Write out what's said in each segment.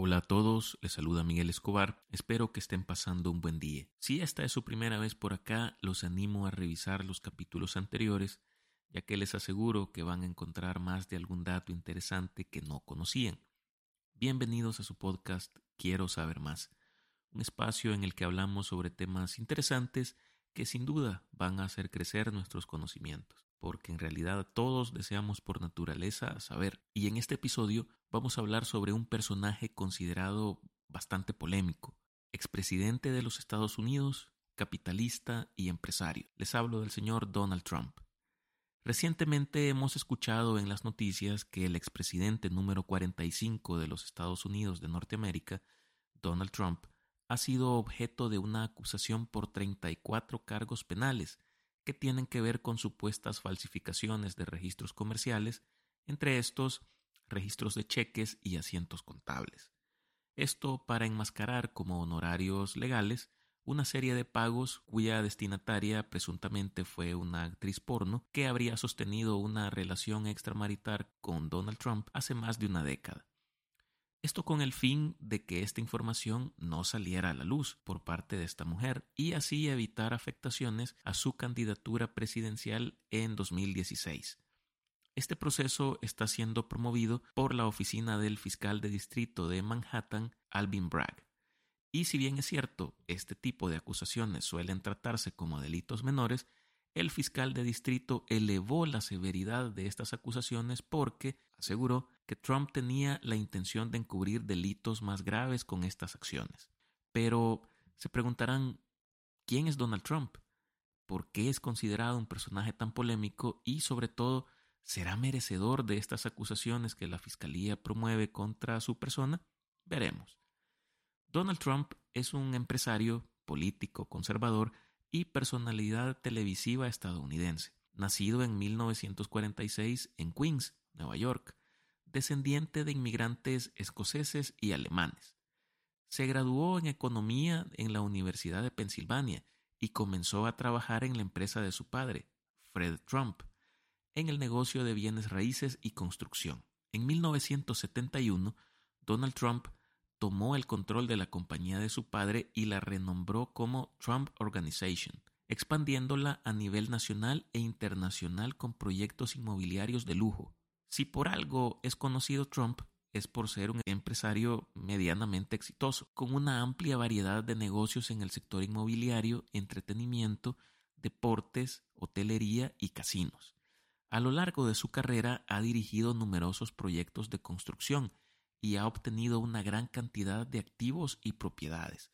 Hola a todos, les saluda Miguel Escobar, espero que estén pasando un buen día. Si esta es su primera vez por acá, los animo a revisar los capítulos anteriores, ya que les aseguro que van a encontrar más de algún dato interesante que no conocían. Bienvenidos a su podcast Quiero saber más, un espacio en el que hablamos sobre temas interesantes que sin duda van a hacer crecer nuestros conocimientos porque en realidad todos deseamos por naturaleza saber. Y en este episodio vamos a hablar sobre un personaje considerado bastante polémico, expresidente de los Estados Unidos, capitalista y empresario. Les hablo del señor Donald Trump. Recientemente hemos escuchado en las noticias que el expresidente número 45 de los Estados Unidos de Norteamérica, Donald Trump, ha sido objeto de una acusación por 34 cargos penales, que tienen que ver con supuestas falsificaciones de registros comerciales, entre estos registros de cheques y asientos contables. Esto para enmascarar como honorarios legales una serie de pagos cuya destinataria presuntamente fue una actriz porno que habría sostenido una relación extramarital con Donald Trump hace más de una década. Esto con el fin de que esta información no saliera a la luz por parte de esta mujer y así evitar afectaciones a su candidatura presidencial en 2016. Este proceso está siendo promovido por la oficina del fiscal de distrito de Manhattan, Alvin Bragg. Y si bien es cierto, este tipo de acusaciones suelen tratarse como delitos menores, el fiscal de distrito elevó la severidad de estas acusaciones porque aseguró que Trump tenía la intención de encubrir delitos más graves con estas acciones. Pero se preguntarán, ¿quién es Donald Trump? ¿Por qué es considerado un personaje tan polémico y sobre todo, ¿será merecedor de estas acusaciones que la Fiscalía promueve contra su persona? Veremos. Donald Trump es un empresario, político, conservador y personalidad televisiva estadounidense, nacido en 1946 en Queens, Nueva York descendiente de inmigrantes escoceses y alemanes. Se graduó en economía en la Universidad de Pensilvania y comenzó a trabajar en la empresa de su padre, Fred Trump, en el negocio de bienes raíces y construcción. En 1971, Donald Trump tomó el control de la compañía de su padre y la renombró como Trump Organization, expandiéndola a nivel nacional e internacional con proyectos inmobiliarios de lujo, si por algo es conocido Trump, es por ser un empresario medianamente exitoso, con una amplia variedad de negocios en el sector inmobiliario, entretenimiento, deportes, hotelería y casinos. A lo largo de su carrera ha dirigido numerosos proyectos de construcción y ha obtenido una gran cantidad de activos y propiedades,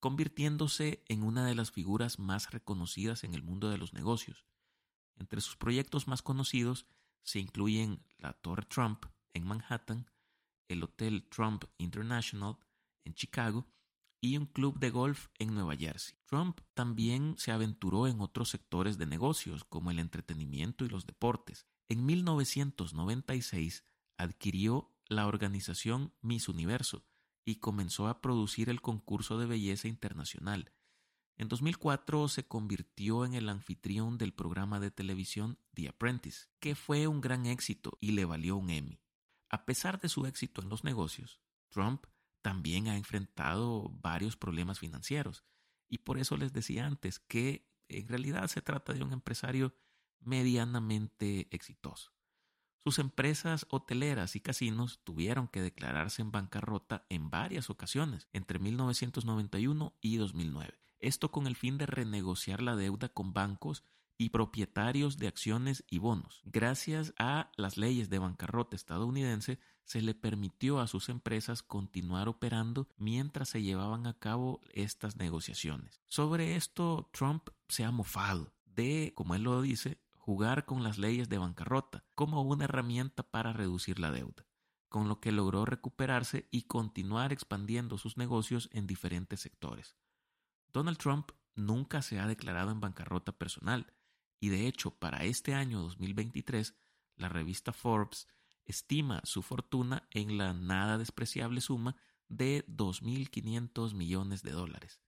convirtiéndose en una de las figuras más reconocidas en el mundo de los negocios. Entre sus proyectos más conocidos se incluyen la Torre Trump en Manhattan, el Hotel Trump International en Chicago y un club de golf en Nueva Jersey. Trump también se aventuró en otros sectores de negocios como el entretenimiento y los deportes. En 1996 adquirió la organización Miss Universo y comenzó a producir el concurso de belleza internacional, en 2004 se convirtió en el anfitrión del programa de televisión The Apprentice, que fue un gran éxito y le valió un Emmy. A pesar de su éxito en los negocios, Trump también ha enfrentado varios problemas financieros y por eso les decía antes que en realidad se trata de un empresario medianamente exitoso. Sus empresas hoteleras y casinos tuvieron que declararse en bancarrota en varias ocasiones entre 1991 y 2009 esto con el fin de renegociar la deuda con bancos y propietarios de acciones y bonos. Gracias a las leyes de bancarrota estadounidense, se le permitió a sus empresas continuar operando mientras se llevaban a cabo estas negociaciones. Sobre esto, Trump se ha mofado de, como él lo dice, jugar con las leyes de bancarrota como una herramienta para reducir la deuda, con lo que logró recuperarse y continuar expandiendo sus negocios en diferentes sectores. Donald Trump nunca se ha declarado en bancarrota personal y de hecho para este año 2023 la revista Forbes estima su fortuna en la nada despreciable suma de 2.500 millones de dólares.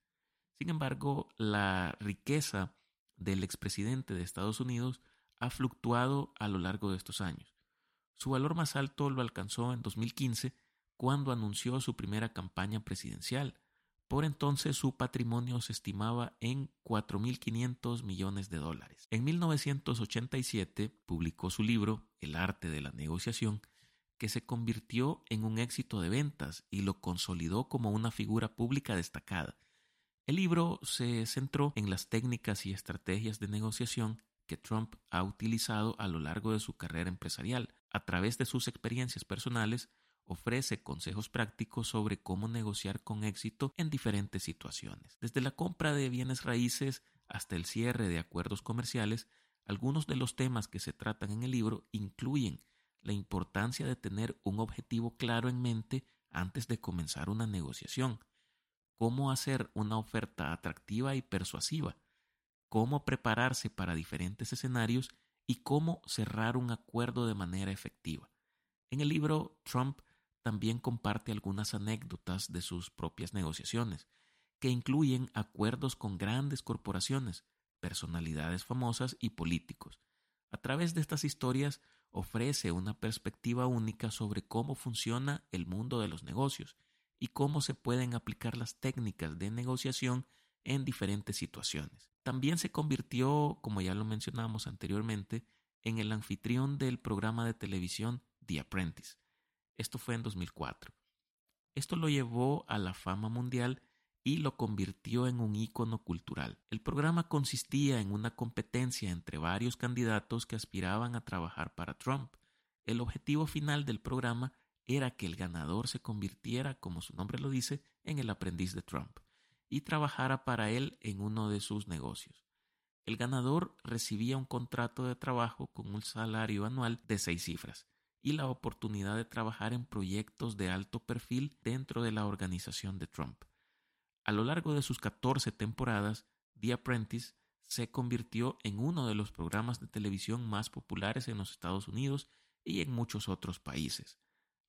Sin embargo, la riqueza del expresidente de Estados Unidos ha fluctuado a lo largo de estos años. Su valor más alto lo alcanzó en 2015 cuando anunció su primera campaña presidencial. Por entonces su patrimonio se estimaba en 4.500 millones de dólares. En 1987 publicó su libro El arte de la negociación, que se convirtió en un éxito de ventas y lo consolidó como una figura pública destacada. El libro se centró en las técnicas y estrategias de negociación que Trump ha utilizado a lo largo de su carrera empresarial. A través de sus experiencias personales, ofrece consejos prácticos sobre cómo negociar con éxito en diferentes situaciones. Desde la compra de bienes raíces hasta el cierre de acuerdos comerciales, algunos de los temas que se tratan en el libro incluyen la importancia de tener un objetivo claro en mente antes de comenzar una negociación, cómo hacer una oferta atractiva y persuasiva, cómo prepararse para diferentes escenarios y cómo cerrar un acuerdo de manera efectiva. En el libro, Trump también comparte algunas anécdotas de sus propias negociaciones, que incluyen acuerdos con grandes corporaciones, personalidades famosas y políticos. A través de estas historias ofrece una perspectiva única sobre cómo funciona el mundo de los negocios y cómo se pueden aplicar las técnicas de negociación en diferentes situaciones. También se convirtió, como ya lo mencionamos anteriormente, en el anfitrión del programa de televisión The Apprentice, esto fue en 2004. Esto lo llevó a la fama mundial y lo convirtió en un ícono cultural. El programa consistía en una competencia entre varios candidatos que aspiraban a trabajar para Trump. El objetivo final del programa era que el ganador se convirtiera, como su nombre lo dice, en el aprendiz de Trump y trabajara para él en uno de sus negocios. El ganador recibía un contrato de trabajo con un salario anual de seis cifras y la oportunidad de trabajar en proyectos de alto perfil dentro de la organización de Trump. A lo largo de sus 14 temporadas, The Apprentice se convirtió en uno de los programas de televisión más populares en los Estados Unidos y en muchos otros países.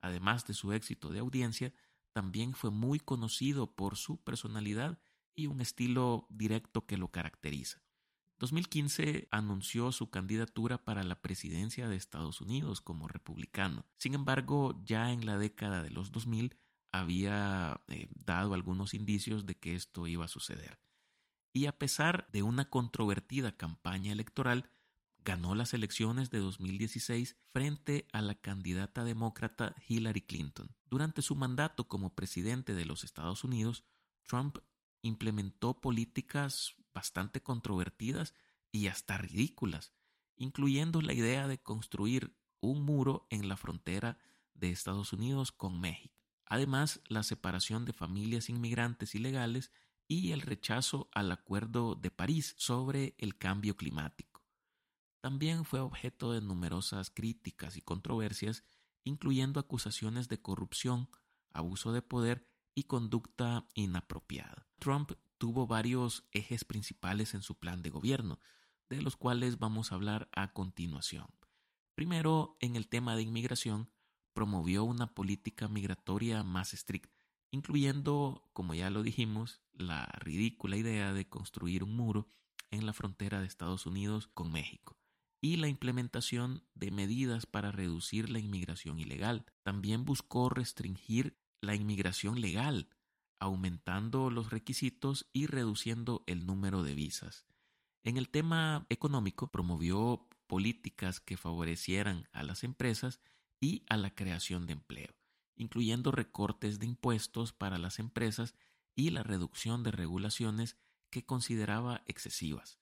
Además de su éxito de audiencia, también fue muy conocido por su personalidad y un estilo directo que lo caracteriza. 2015 anunció su candidatura para la presidencia de Estados Unidos como republicano. Sin embargo, ya en la década de los 2000 había eh, dado algunos indicios de que esto iba a suceder. Y a pesar de una controvertida campaña electoral, ganó las elecciones de 2016 frente a la candidata demócrata Hillary Clinton. Durante su mandato como presidente de los Estados Unidos, Trump implementó políticas bastante controvertidas y hasta ridículas, incluyendo la idea de construir un muro en la frontera de Estados Unidos con México. Además, la separación de familias inmigrantes ilegales y el rechazo al Acuerdo de París sobre el cambio climático. También fue objeto de numerosas críticas y controversias, incluyendo acusaciones de corrupción, abuso de poder y conducta inapropiada. Trump tuvo varios ejes principales en su plan de gobierno, de los cuales vamos a hablar a continuación. Primero, en el tema de inmigración, promovió una política migratoria más estricta, incluyendo, como ya lo dijimos, la ridícula idea de construir un muro en la frontera de Estados Unidos con México y la implementación de medidas para reducir la inmigración ilegal. También buscó restringir la inmigración legal, aumentando los requisitos y reduciendo el número de visas. En el tema económico, promovió políticas que favorecieran a las empresas y a la creación de empleo, incluyendo recortes de impuestos para las empresas y la reducción de regulaciones que consideraba excesivas.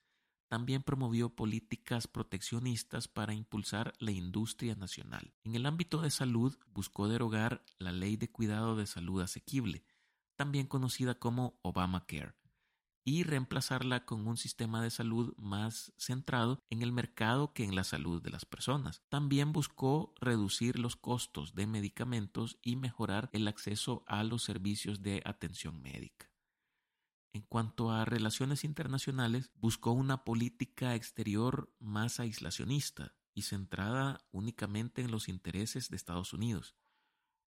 También promovió políticas proteccionistas para impulsar la industria nacional. En el ámbito de salud, buscó derogar la Ley de Cuidado de Salud Asequible, también conocida como Obamacare, y reemplazarla con un sistema de salud más centrado en el mercado que en la salud de las personas. También buscó reducir los costos de medicamentos y mejorar el acceso a los servicios de atención médica. En cuanto a relaciones internacionales, buscó una política exterior más aislacionista y centrada únicamente en los intereses de Estados Unidos.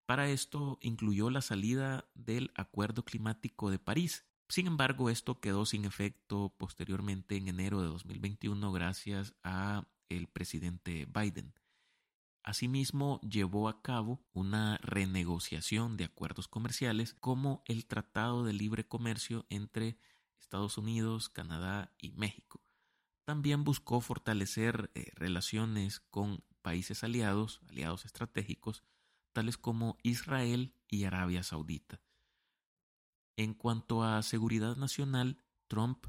Para esto incluyó la salida del Acuerdo Climático de París. Sin embargo, esto quedó sin efecto posteriormente en enero de 2021 gracias a el presidente Biden. Asimismo, llevó a cabo una renegociación de acuerdos comerciales como el Tratado de Libre Comercio entre Estados Unidos, Canadá y México. También buscó fortalecer eh, relaciones con países aliados, aliados estratégicos, tales como Israel y Arabia Saudita. En cuanto a seguridad nacional, Trump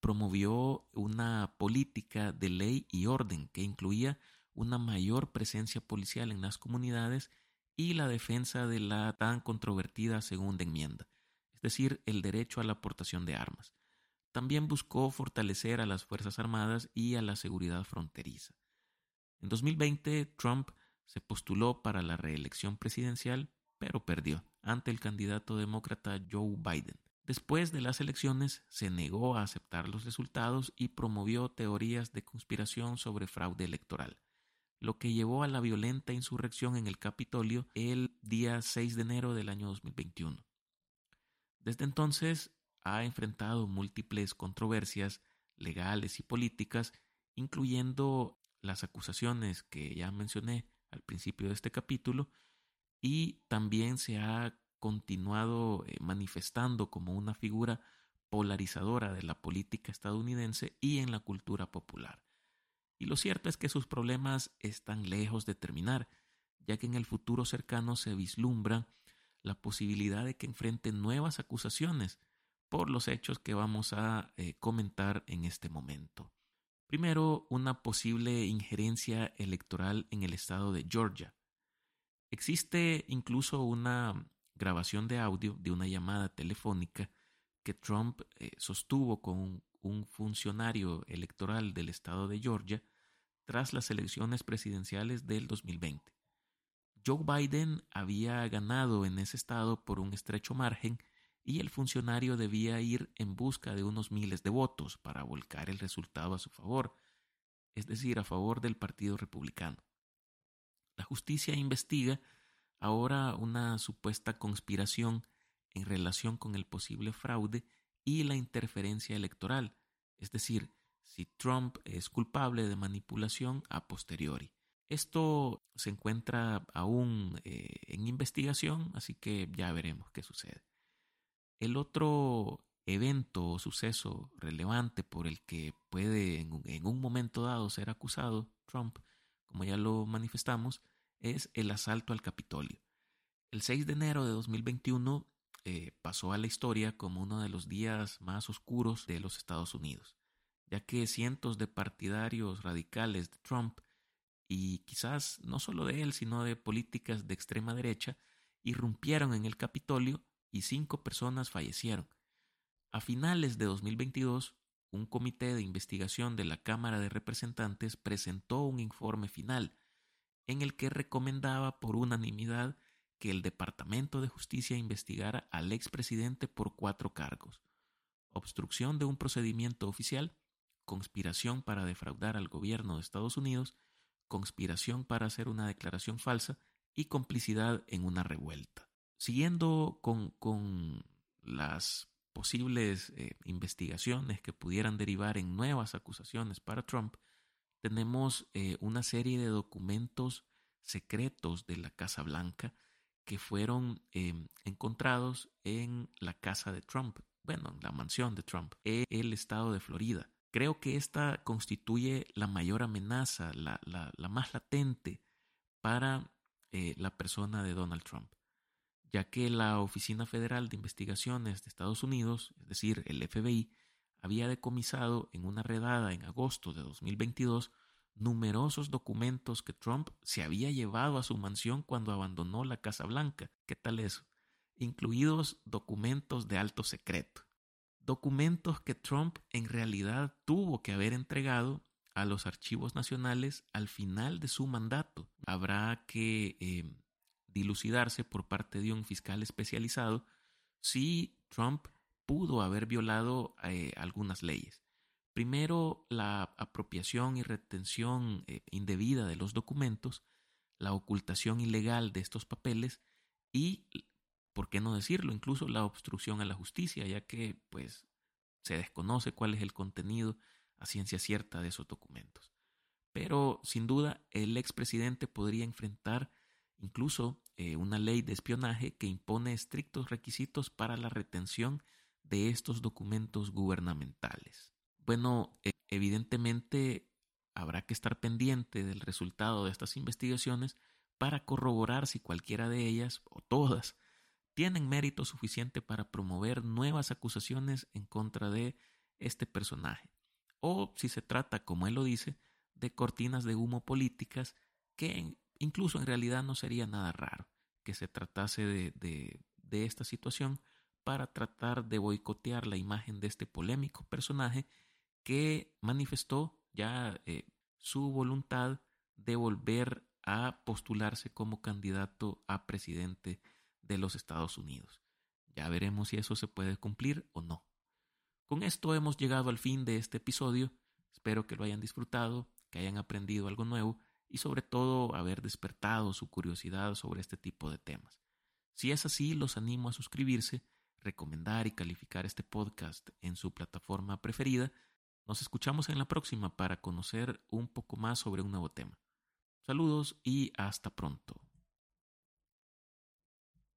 promovió una política de ley y orden que incluía una mayor presencia policial en las comunidades y la defensa de la tan controvertida segunda enmienda, es decir, el derecho a la aportación de armas. También buscó fortalecer a las Fuerzas Armadas y a la seguridad fronteriza. En 2020, Trump se postuló para la reelección presidencial, pero perdió ante el candidato demócrata Joe Biden. Después de las elecciones, se negó a aceptar los resultados y promovió teorías de conspiración sobre fraude electoral lo que llevó a la violenta insurrección en el Capitolio el día 6 de enero del año 2021. Desde entonces ha enfrentado múltiples controversias legales y políticas, incluyendo las acusaciones que ya mencioné al principio de este capítulo, y también se ha continuado eh, manifestando como una figura polarizadora de la política estadounidense y en la cultura popular. Y lo cierto es que sus problemas están lejos de terminar, ya que en el futuro cercano se vislumbra la posibilidad de que enfrente nuevas acusaciones por los hechos que vamos a eh, comentar en este momento. Primero, una posible injerencia electoral en el estado de Georgia. Existe incluso una grabación de audio de una llamada telefónica que Trump eh, sostuvo con un funcionario electoral del estado de Georgia tras las elecciones presidenciales del 2020. Joe Biden había ganado en ese estado por un estrecho margen y el funcionario debía ir en busca de unos miles de votos para volcar el resultado a su favor, es decir, a favor del Partido Republicano. La justicia investiga ahora una supuesta conspiración en relación con el posible fraude y la interferencia electoral, es decir, si Trump es culpable de manipulación a posteriori. Esto se encuentra aún eh, en investigación, así que ya veremos qué sucede. El otro evento o suceso relevante por el que puede en un, en un momento dado ser acusado Trump, como ya lo manifestamos, es el asalto al Capitolio. El 6 de enero de 2021 eh, pasó a la historia como uno de los días más oscuros de los Estados Unidos, ya que cientos de partidarios radicales de Trump y quizás no solo de él, sino de políticas de extrema derecha, irrumpieron en el Capitolio y cinco personas fallecieron. A finales de 2022, un comité de investigación de la Cámara de Representantes presentó un informe final en el que recomendaba por unanimidad que el Departamento de Justicia investigara al expresidente por cuatro cargos. Obstrucción de un procedimiento oficial, conspiración para defraudar al gobierno de Estados Unidos, conspiración para hacer una declaración falsa y complicidad en una revuelta. Siguiendo con, con las posibles eh, investigaciones que pudieran derivar en nuevas acusaciones para Trump, tenemos eh, una serie de documentos secretos de la Casa Blanca que fueron em, encontrados en la casa de Trump, bueno, en la mansión de Trump, en el estado de Florida. Creo que esta constituye la mayor amenaza, la, más latente para eh, la persona de Donald Trump, ya que la Oficina Federal de Investigaciones de Estados Unidos, es decir, el FBI, había decomisado en una redada en agosto de 2022 numerosos documentos que Trump se había llevado a su mansión cuando abandonó la Casa Blanca. ¿Qué tal eso? Incluidos documentos de alto secreto. Documentos que Trump en realidad tuvo que haber entregado a los archivos nacionales al final de su mandato. Habrá que eh, dilucidarse por parte de un fiscal especializado si Trump pudo haber violado eh, algunas leyes. Primero, la apropiación y retención eh, indebida de los documentos, la ocultación ilegal de estos papeles y, por qué no decirlo, incluso la obstrucción a la justicia, ya que pues se desconoce cuál es el contenido a ciencia cierta de esos documentos. pero sin duda el expresidente podría enfrentar incluso eh, una ley de espionaje que impone estrictos requisitos para la retención de estos documentos gubernamentales. Bueno, e, evidentemente habrá que estar pendiente del resultado de estas investigaciones para corroborar si cualquiera de ellas o todas tienen mérito suficiente para promover nuevas acusaciones en contra de este personaje, o si se trata, como él lo dice, de cortinas de humo políticas que incluso en realidad no sería nada raro que se tratase de, de, esta situación para tratar de boicotear la imagen de este polémico personaje que manifestó ya eh, su voluntad de volver a postularse como candidato a presidente de los Estados Unidos. Ya veremos si eso se puede cumplir o no. Con esto hemos llegado al fin de este episodio. Espero que lo hayan disfrutado, que hayan aprendido algo nuevo y sobre todo haber despertado su curiosidad sobre este tipo de temas. Si es así, los animo a suscribirse, recomendar y calificar este podcast en su plataforma preferida. Nos escuchamos en la próxima para conocer un poco más sobre un nuevo tema. Saludos y hasta pronto.